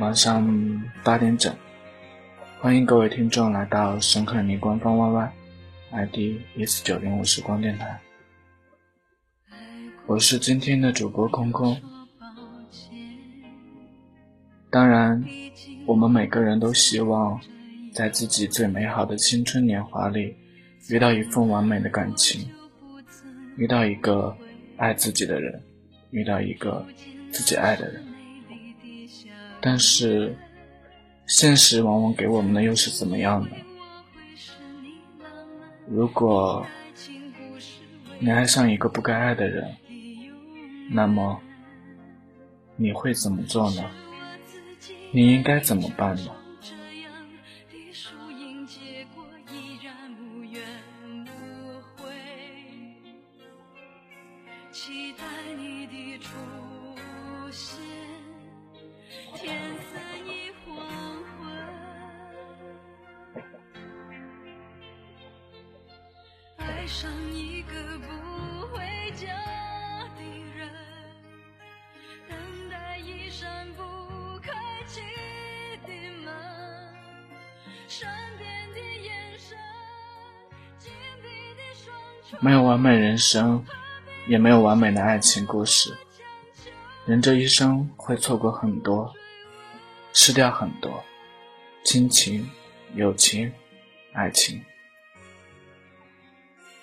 晚上八点整，欢迎各位听众来到深刻你官方 YY，ID 一四九零五时光电台。我是今天的主播空空。当然，我们每个人都希望在自己最美好的青春年华里，遇到一份完美的感情，遇到一个爱自己的人，遇到一个自己爱的人。但是，现实往往给我们的又是怎么样的？如果你爱上一个不该爱的人，那么，你会怎么做呢？你应该怎么办呢？没有完美人生，也没有完美的爱情故事。人这一生会错过很多，失掉很多，亲情、友情、爱情，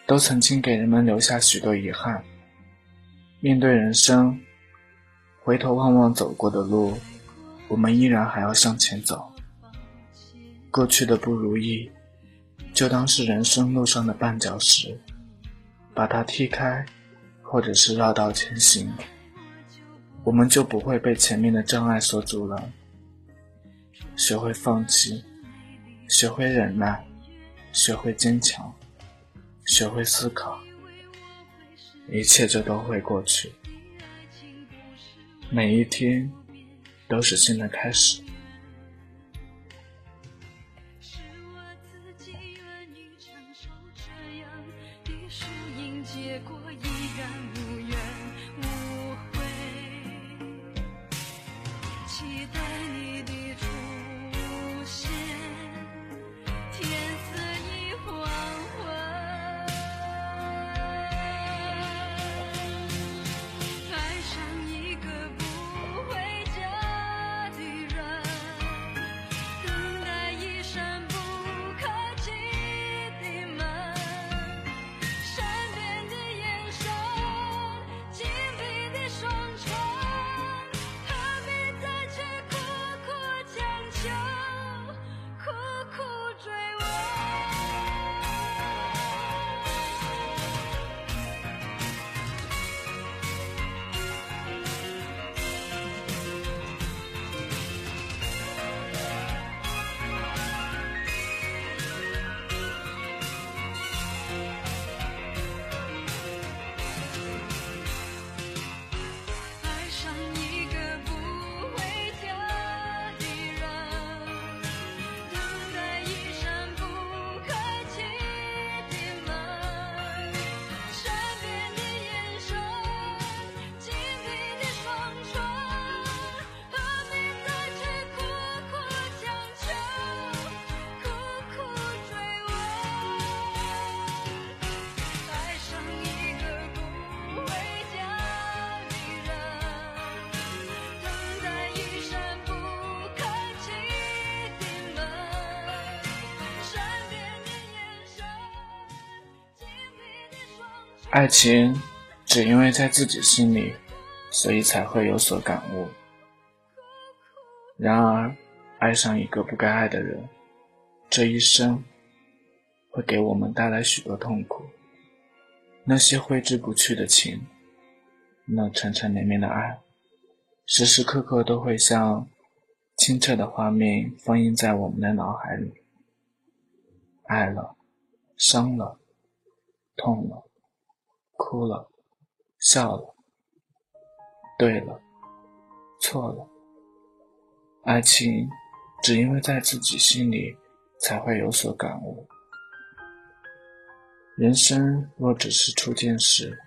都曾经给人们留下许多遗憾。面对人生，回头望望走过的路，我们依然还要向前走。过去的不如意，就当是人生路上的绊脚石。把它踢开，或者是绕道前行，我们就不会被前面的障碍所阻拦。学会放弃，学会忍耐，学会坚强，学会思考，一切就都会过去。每一天都是新的开始。期待。爱情只因为在自己心里，所以才会有所感悟。然而，爱上一个不该爱的人，这一生会给我们带来许多痛苦。那些挥之不去的情，那缠缠绵绵的爱，时时刻刻都会像清澈的画面封印在我们的脑海里。爱了，伤了，痛了。哭了，笑了，对了，错了。爱情只因为在自己心里，才会有所感悟。人生若只是初见时，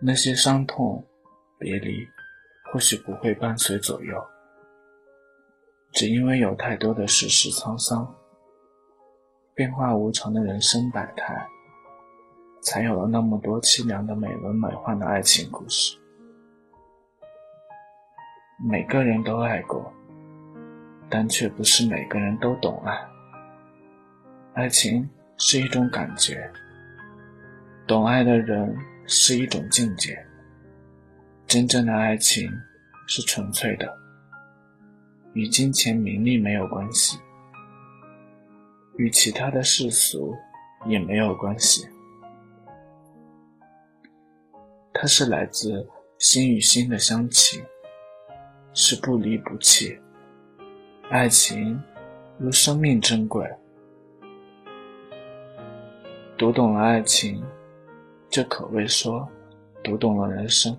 那些伤痛、别离，或许不会伴随左右。只因为有太多的世事沧桑、变化无常的人生百态，才有了那么多凄凉的美轮美奂的爱情故事。每个人都爱过，但却不是每个人都懂爱。爱情是一种感觉，懂爱的人是一种境界。真正的爱情是纯粹的。与金钱名利没有关系，与其他的世俗也没有关系。它是来自心与心的相契，是不离不弃。爱情如生命珍贵，读懂了爱情，就可谓说读懂了人生。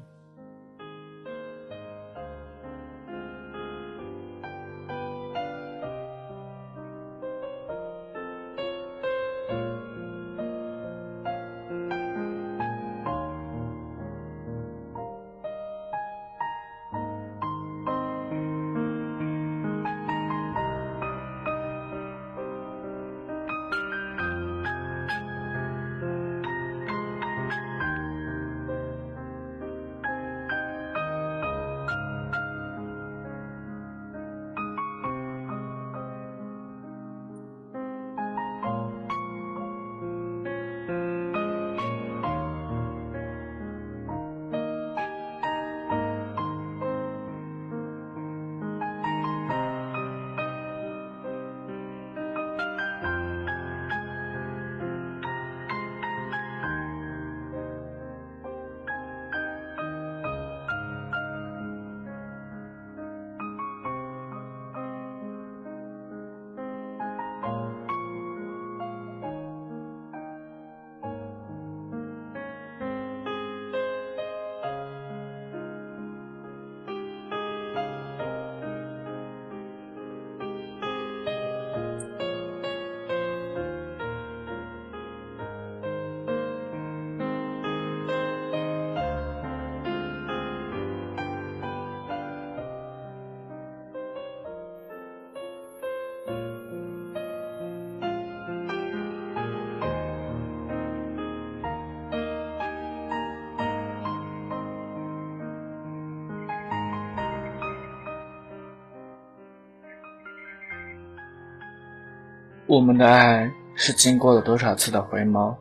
我们的爱是经过了多少次的回眸，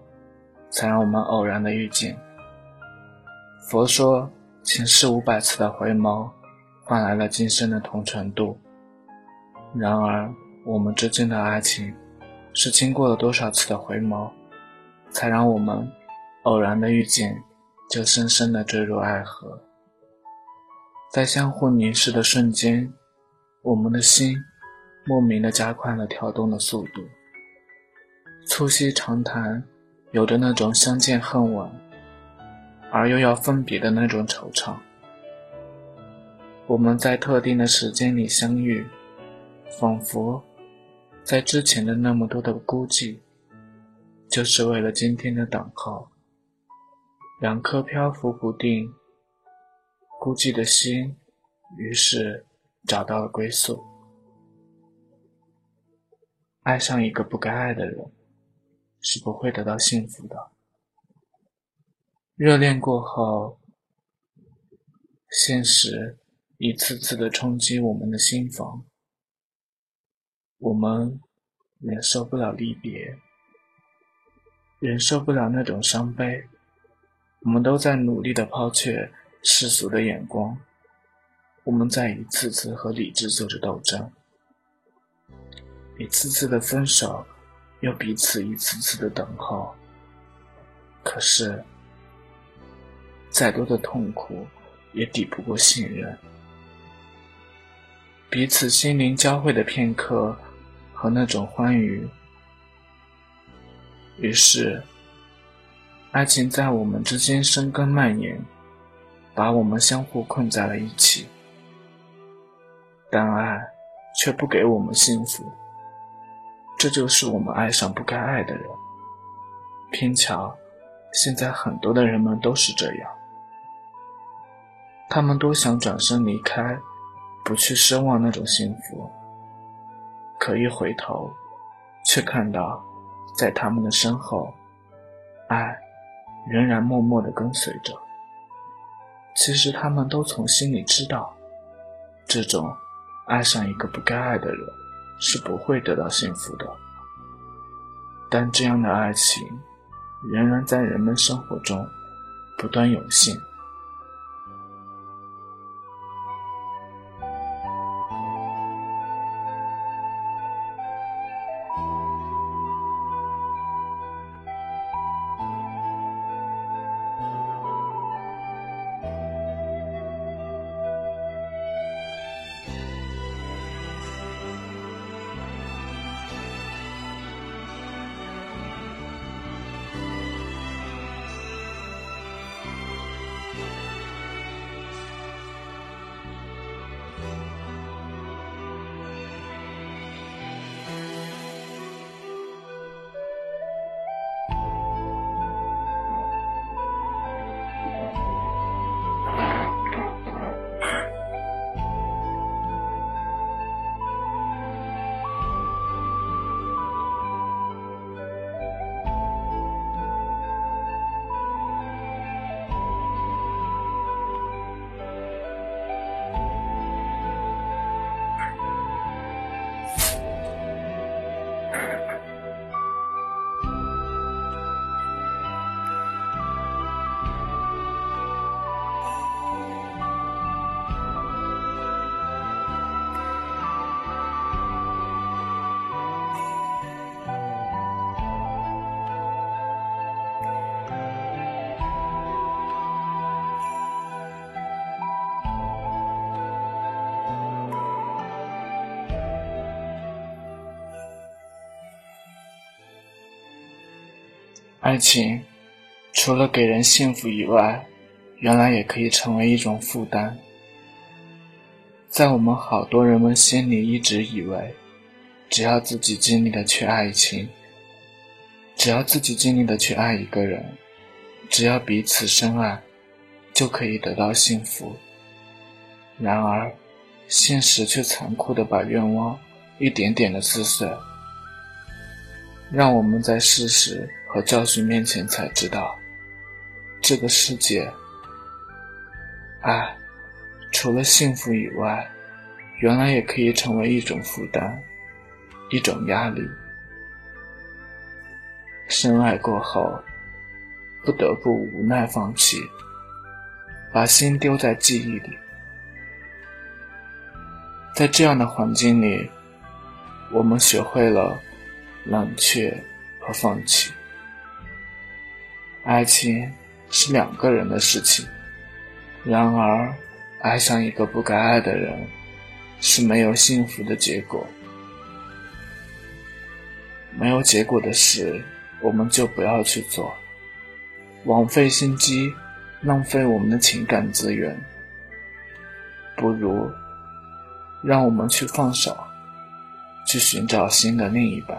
才让我们偶然的遇见？佛说，前世五百次的回眸，换来了今生的同程度。然而，我们之间的爱情，是经过了多少次的回眸，才让我们偶然的遇见，就深深的坠入爱河？在相互凝视的瞬间，我们的心。莫名的加快了跳动的速度。促膝长谈，有着那种相见恨晚，而又要分别的那种惆怅。我们在特定的时间里相遇，仿佛在之前的那么多的孤寂，就是为了今天的等候。两颗漂浮不定、孤寂的心，于是找到了归宿。爱上一个不该爱的人，是不会得到幸福的。热恋过后，现实一次次的冲击我们的心房，我们忍受不了离别，忍受不了那种伤悲，我们都在努力的抛却世俗的眼光，我们在一次次和理智做着斗争。一次次的分手，又彼此一次次的等候。可是，再多的痛苦也抵不过信任。彼此心灵交汇的片刻和那种欢愉，于是，爱情在我们之间生根蔓延，把我们相互困在了一起。但爱却不给我们幸福。这就是我们爱上不该爱的人。偏巧，现在很多的人们都是这样，他们都想转身离开，不去奢望那种幸福，可一回头，却看到，在他们的身后，爱仍然默默地跟随着。其实他们都从心里知道，这种爱上一个不该爱的人是不会得到幸福的。但这样的爱情，仍然在人们生活中不断涌现。爱情除了给人幸福以外，原来也可以成为一种负担。在我们好多人们心里，一直以为，只要自己尽力的去爱情，只要自己尽力的去爱一个人，只要彼此深爱，就可以得到幸福。然而，现实却残酷的把愿望一点点的撕碎，让我们在事实。和教训面前，才知道，这个世界，爱除了幸福以外，原来也可以成为一种负担，一种压力。深爱过后，不得不无奈放弃，把心丢在记忆里。在这样的环境里，我们学会了冷却和放弃。爱情是两个人的事情，然而，爱上一个不该爱的人，是没有幸福的结果。没有结果的事，我们就不要去做，枉费心机，浪费我们的情感资源。不如，让我们去放手，去寻找新的另一半。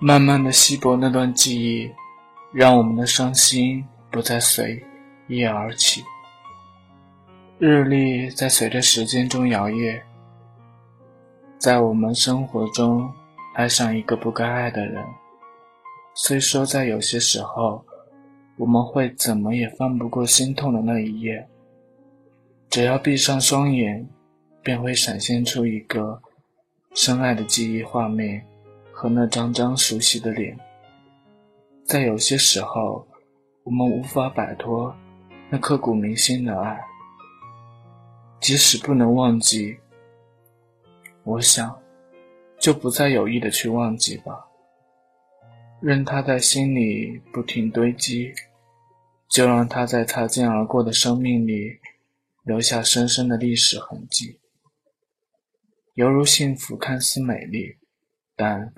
慢慢的稀薄那段记忆，让我们的伤心不再随夜而起。日历在随着时间中摇曳，在我们生活中爱上一个不该爱的人。虽说在有些时候，我们会怎么也翻不过心痛的那一页，只要闭上双眼，便会闪现出一个深爱的记忆画面和那张张熟悉的脸。在有些时候，我们无法摆脱那刻骨铭心的爱。即使不能忘记，我想，就不再有意的去忘记吧。任它在心里不停堆积，就让它在擦肩而过的生命里留下深深的历史痕迹。犹如幸福看似美丽，但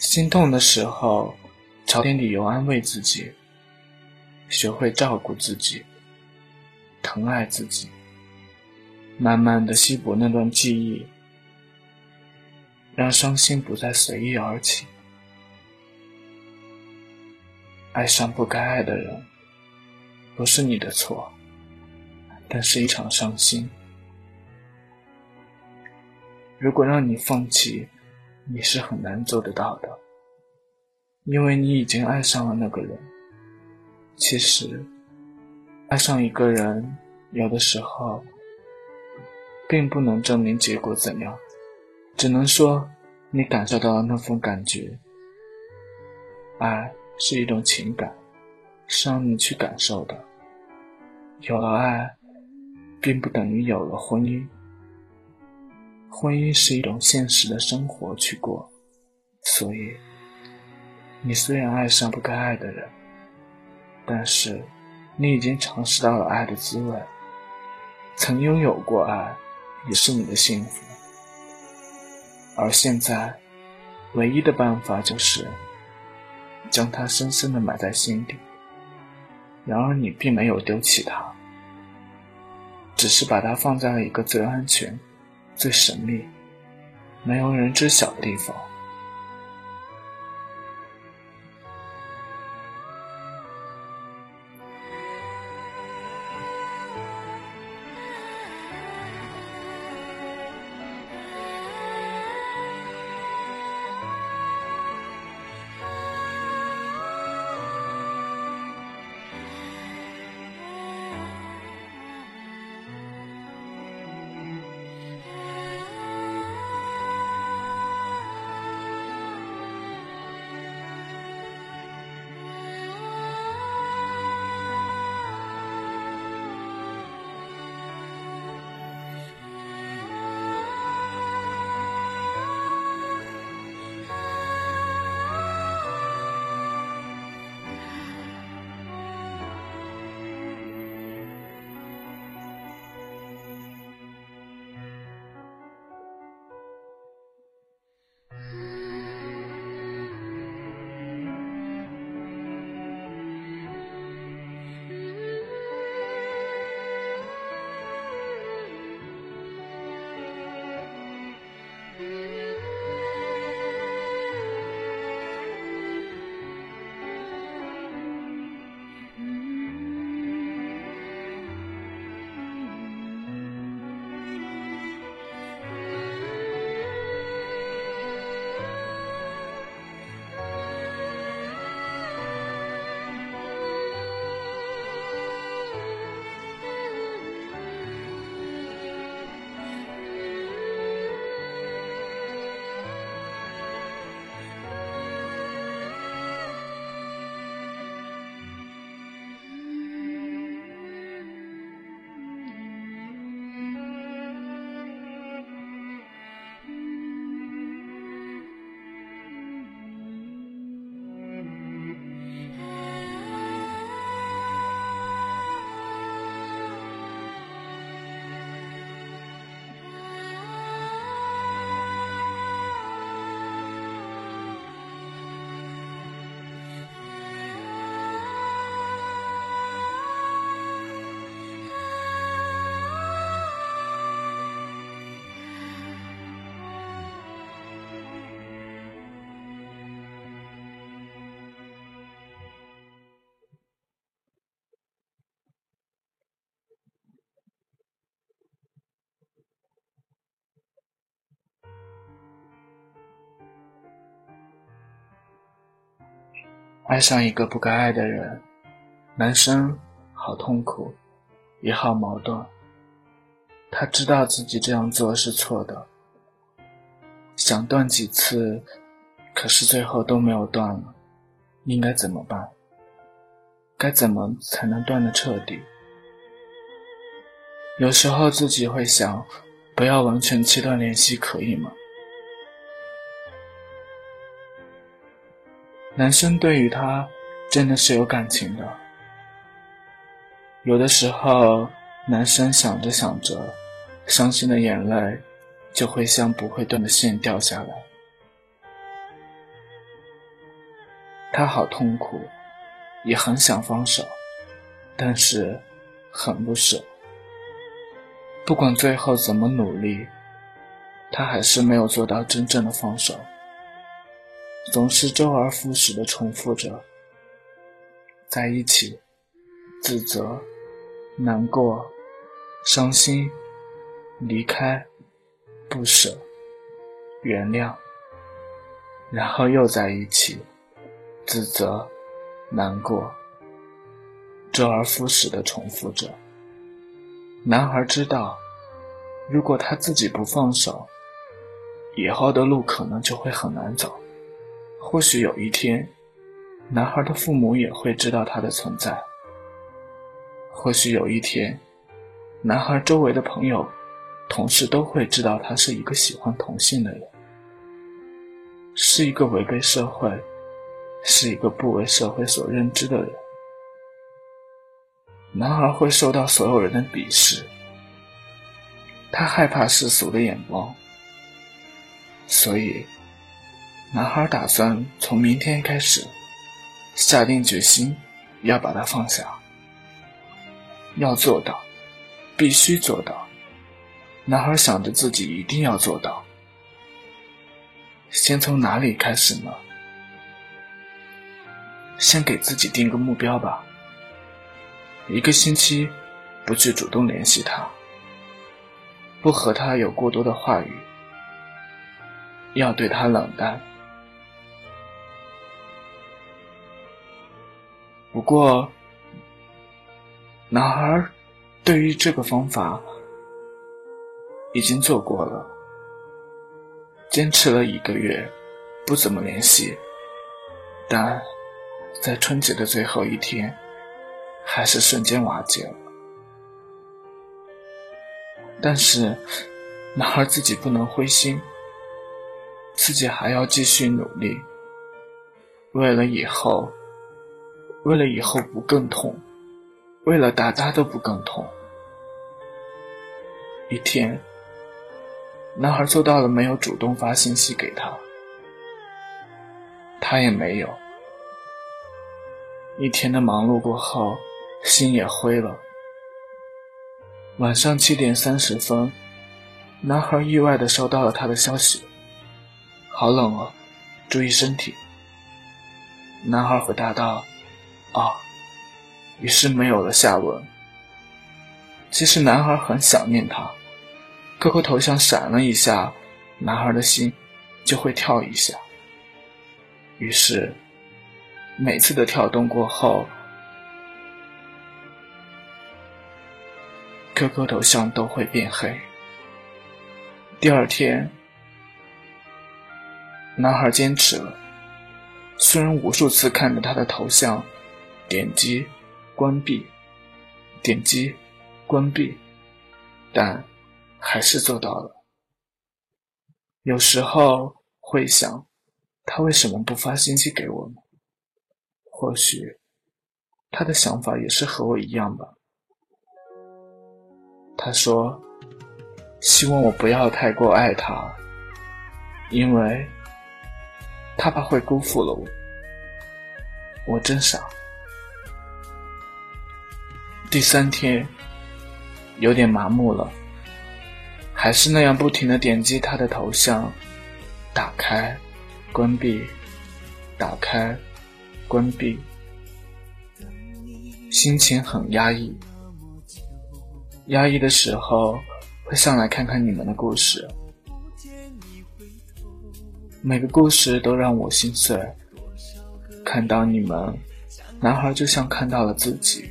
心痛的时候，找点理由安慰自己，学会照顾自己，疼爱自己。慢慢的稀薄那段记忆，让伤心不再随意而起。爱上不该爱的人，不是你的错，但是一场伤心。如果让你放弃，你是很难做得到的，因为你已经爱上了那个人。其实，爱上一个人，有的时候。并不能证明结果怎样，只能说你感受到了那份感觉。爱是一种情感，是让你去感受的。有了爱，并不等于有了婚姻。婚姻是一种现实的生活去过，所以你虽然爱上不该爱的人，但是你已经尝试到了爱的滋味，曾拥有过爱。也是你的幸福，而现在，唯一的办法就是将它深深的埋在心底。然而，你并没有丢弃它，只是把它放在了一个最安全、最神秘、没有人知晓的地方。爱上一个不该爱的人，男生好痛苦，也好矛盾。他知道自己这样做是错的，想断几次，可是最后都没有断了。应该怎么办？该怎么才能断得彻底？有时候自己会想，不要完全切断联系，可以吗？男生对于她真的是有感情的。有的时候，男生想着想着，伤心的眼泪就会像不会断的线掉下来。他好痛苦，也很想放手，但是很不舍。不管最后怎么努力，他还是没有做到真正的放手。总是周而复始的重复着，在一起，自责、难过、伤心、离开、不舍、原谅，然后又在一起，自责、难过，周而复始的重复着。男孩知道，如果他自己不放手，以后的路可能就会很难走。或许有一天，男孩的父母也会知道他的存在。或许有一天，男孩周围的朋友、同事都会知道他是一个喜欢同性的人，是一个违背社会，是一个不为社会所认知的人。男孩会受到所有人的鄙视，他害怕世俗的眼光，所以。男孩打算从明天开始，下定决心要把它放下，要做到，必须做到。男孩想着自己一定要做到。先从哪里开始呢？先给自己定个目标吧。一个星期不去主动联系他，不和他有过多的话语，要对他冷淡。不过，男孩对于这个方法已经做过了，坚持了一个月，不怎么联系，但在春节的最后一天，还是瞬间瓦解了。但是，男孩自己不能灰心，自己还要继续努力，为了以后。为了以后不更痛，为了大家都不更痛。一天，男孩做到了没有主动发信息给他，他也没有。一天的忙碌过后，心也灰了。晚上七点三十分，男孩意外的收到了他的消息：“好冷哦，注意身体。”男孩回答道。啊，于是没有了下文。其实男孩很想念她，QQ 头像闪了一下，男孩的心就会跳一下。于是，每次的跳动过后，QQ 头像都会变黑。第二天，男孩坚持了，虽然无数次看着他的头像。点击关闭，点击关闭，但还是做到了。有时候会想，他为什么不发信息给我呢？或许他的想法也是和我一样吧。他说：“希望我不要太过爱他，因为他怕会辜负了我。”我真傻。第三天，有点麻木了，还是那样不停的点击他的头像，打开，关闭，打开，关闭，心情很压抑。压抑的时候，会上来看看你们的故事，每个故事都让我心碎，看到你们，男孩就像看到了自己。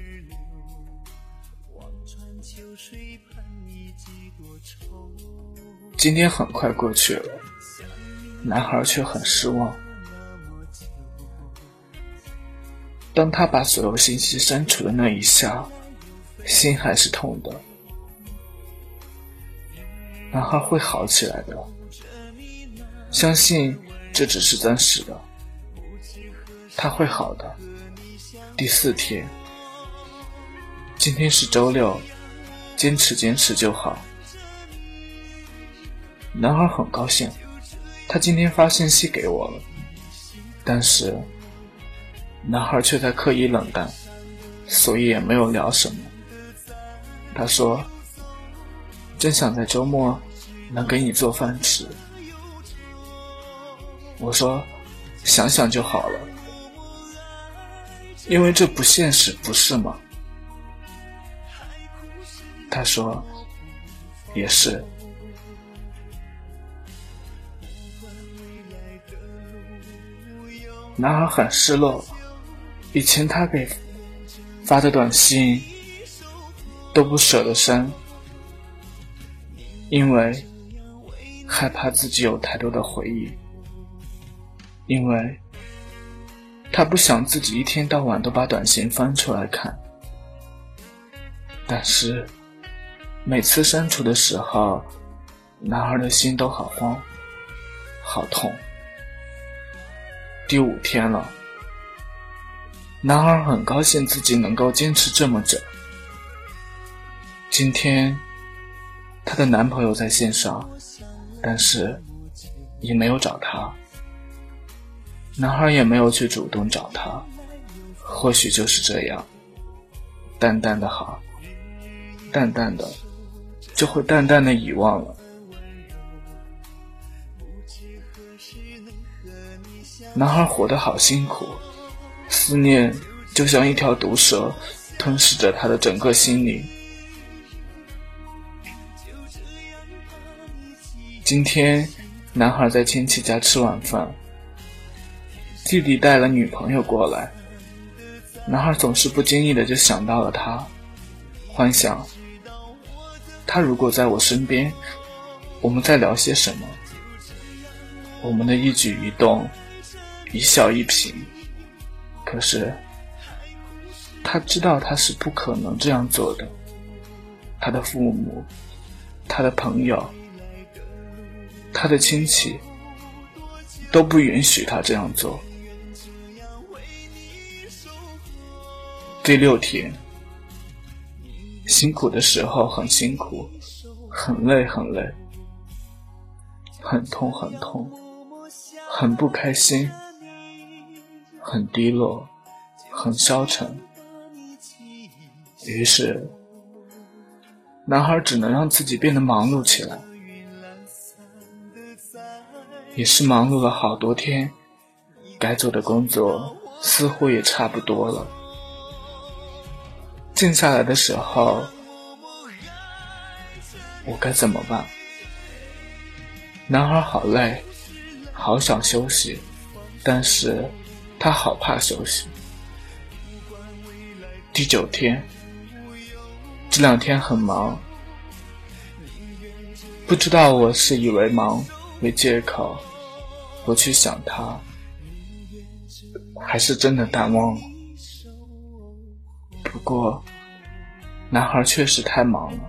今天很快过去了，男孩却很失望。当他把所有信息删除的那一下，心还是痛的。男孩会好起来的，相信这只是暂时的，他会好的。第四天，今天是周六，坚持坚持就好。男孩很高兴，他今天发信息给我了，但是。男孩却在刻意冷淡，所以也没有聊什么。他说：“真想在周末能给你做饭吃。”我说：“想想就好了，因为这不现实，不是吗？”他说：“也是。”男孩很失落。以前他给发的短信都不舍得删，因为害怕自己有太多的回忆，因为他不想自己一天到晚都把短信翻出来看。但是每次删除的时候，男孩的心都好慌，好痛。第五天了。男孩很高兴自己能够坚持这么久。今天，她的男朋友在线上，但是也没有找她。男孩也没有去主动找她，或许就是这样，淡淡的好，淡淡的就会淡淡的遗忘了。男孩活得好辛苦。思念就像一条毒蛇，吞噬着他的整个心灵。今天，男孩在亲戚家吃晚饭，弟弟带了女朋友过来，男孩总是不经意的就想到了他，幻想他如果在我身边，我们在聊些什么，我们的一举一动，一笑一颦。可是，他知道他是不可能这样做的。他的父母、他的朋友、他的亲戚都不允许他这样做。第六天，辛苦的时候很辛苦，很累很累，很痛很痛，很不开心。很低落，很消沉。于是，男孩只能让自己变得忙碌起来。也是忙碌了好多天，该做的工作似乎也差不多了。静下来的时候，我该怎么办？男孩好累，好想休息，但是。他好怕休息。第九天，这两天很忙，不知道我是以为忙为借口不去想他，还是真的淡忘了。不过，男孩确实太忙了，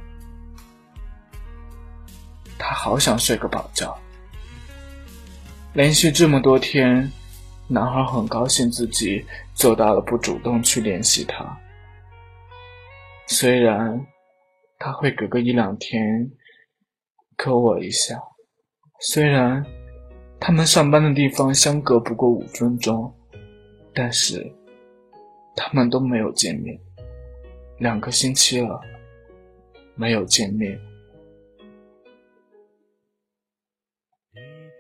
他好想睡个饱觉。连续这么多天。男孩很高兴自己做到了不主动去联系他，虽然他会隔个一两天扣我一下，虽然他们上班的地方相隔不过五分钟，但是他们都没有见面，两个星期了没有见面，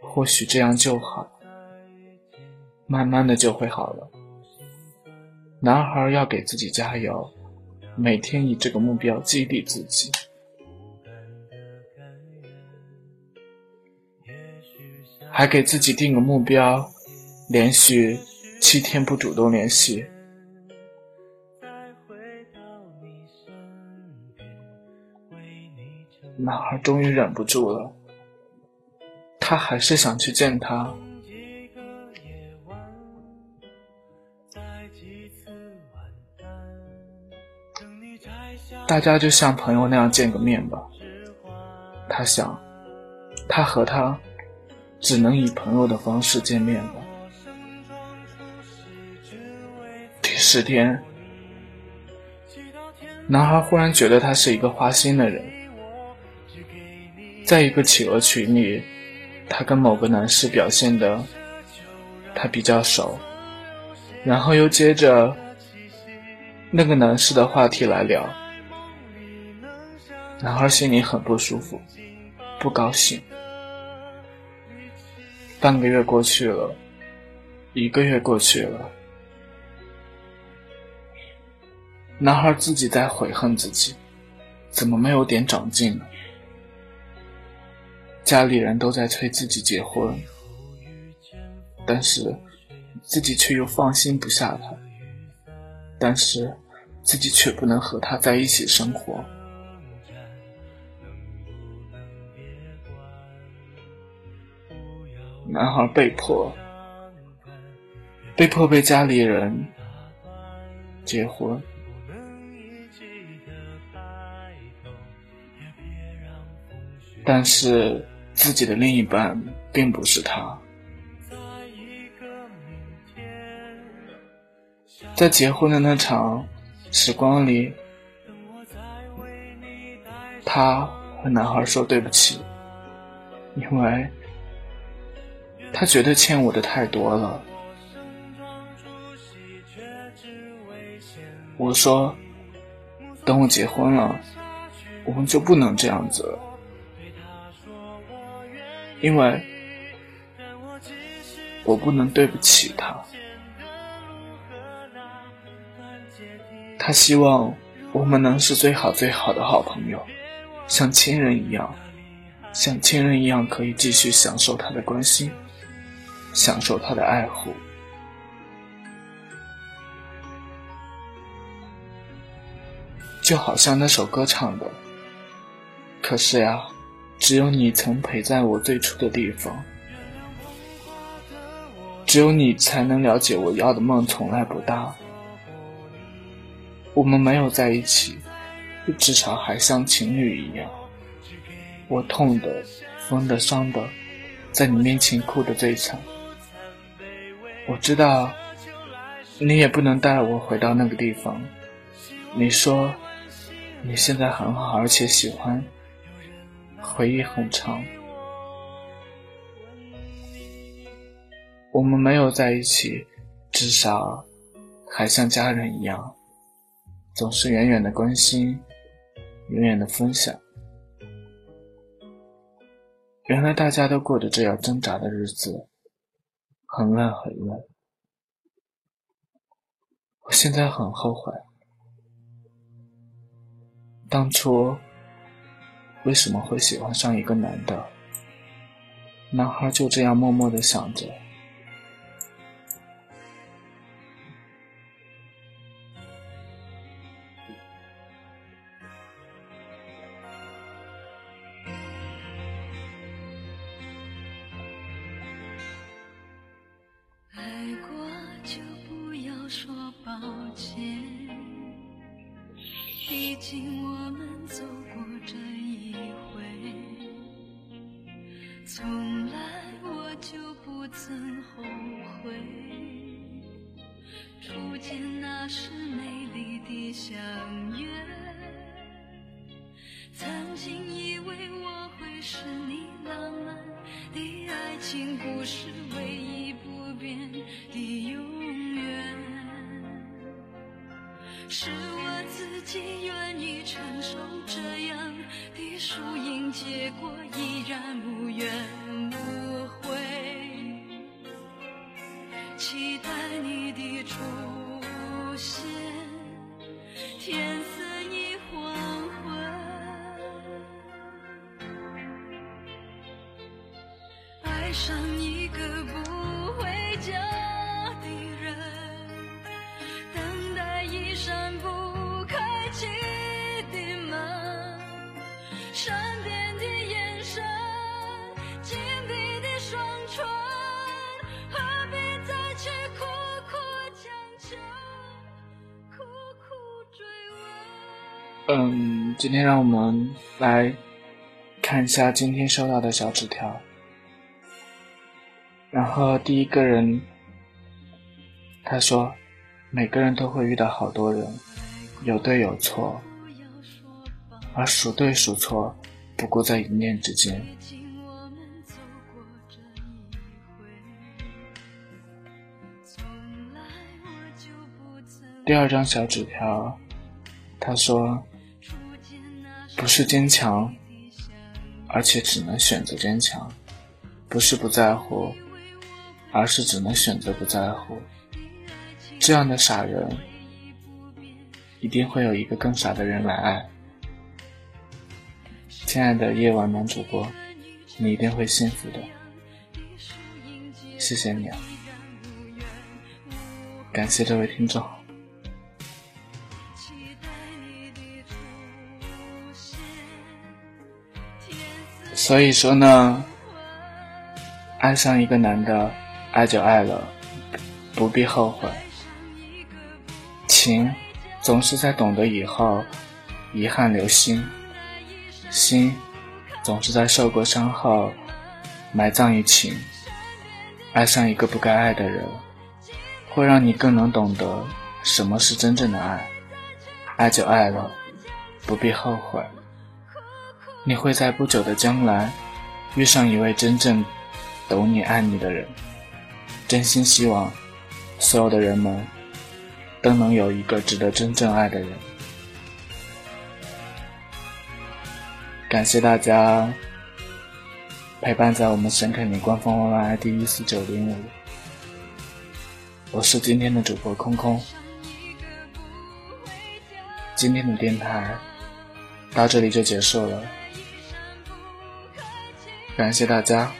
或许这样就好。慢慢的就会好了。男孩要给自己加油，每天以这个目标激励自己，还给自己定个目标，连续七天不主动联系。男孩终于忍不住了，他还是想去见他。大家就像朋友那样见个面吧。他想，他和他只能以朋友的方式见面吧。第十天，男孩忽然觉得他是一个花心的人。在一个企鹅群里，他跟某个男士表现的他比较熟，然后又接着那个男士的话题来聊，男孩心里很不舒服，不高兴。半个月过去了，一个月过去了，男孩自己在悔恨自己，怎么没有点长进呢？家里人都在催自己结婚，但是自己却又放心不下他，但是自己却不能和他在一起生活。男孩被迫，被迫被家里人结婚。但是自己的另一半并不是他，在结婚的那场时光里，他和男孩说对不起，因为他觉得欠我的太多了。我说，等我结婚了，我们就不能这样子了。因为我不能对不起他，他希望我们能是最好最好的好朋友，像亲人一样，像亲人一样可以继续享受他的关心，享受他的爱护，就好像那首歌唱的。可是呀。只有你曾陪在我最初的地方，只有你才能了解我要的梦从来不大。我们没有在一起，至少还像情侣一样。我痛的、疯的、伤的，在你面前哭的最惨。我知道，你也不能带我回到那个地方。你说，你现在很好，而且喜欢。回忆很长，我们没有在一起，至少还像家人一样，总是远远的关心，远远的分享。原来大家都过着这样挣扎的日子，很累很累。我现在很后悔，当初。为什么会喜欢上一个男的？男孩就这样默默的想着。前，毕竟我们走过这一回。从来我就不曾后悔，初见那时美丽的相约，曾经以为我会是你浪漫的爱情故事唯一不变是我自己愿意承受这样的输赢结果，依然无怨无悔。期待你的出现，天色已黄昏，爱上你嗯，今天让我们来看一下今天收到的小纸条。然后第一个人，他说：“每个人都会遇到好多人，有对有错，而数对数错，不过在一念之间。”第二张小纸条，他说：“不是坚强，而且只能选择坚强；不是不在乎。”而是只能选择不在乎，这样的傻人，一定会有一个更傻的人来爱。亲爱的夜晚男主播，你一定会幸福的。谢谢你啊，感谢这位听众。所以说呢，爱上一个男的。爱就爱了，不必后悔。情总是在懂得以后，遗憾留心；心总是在受过伤后，埋葬于情。爱上一个不该爱的人，会让你更能懂得什么是真正的爱。爱就爱了，不必后悔。你会在不久的将来，遇上一位真正懂你、爱你的人。真心希望，所有的人们都能有一个值得真正爱的人。感谢大家陪伴在我们神肯尼官方 YY ID 一四九零五，我是今天的主播空空。今天的电台到这里就结束了，感谢大家。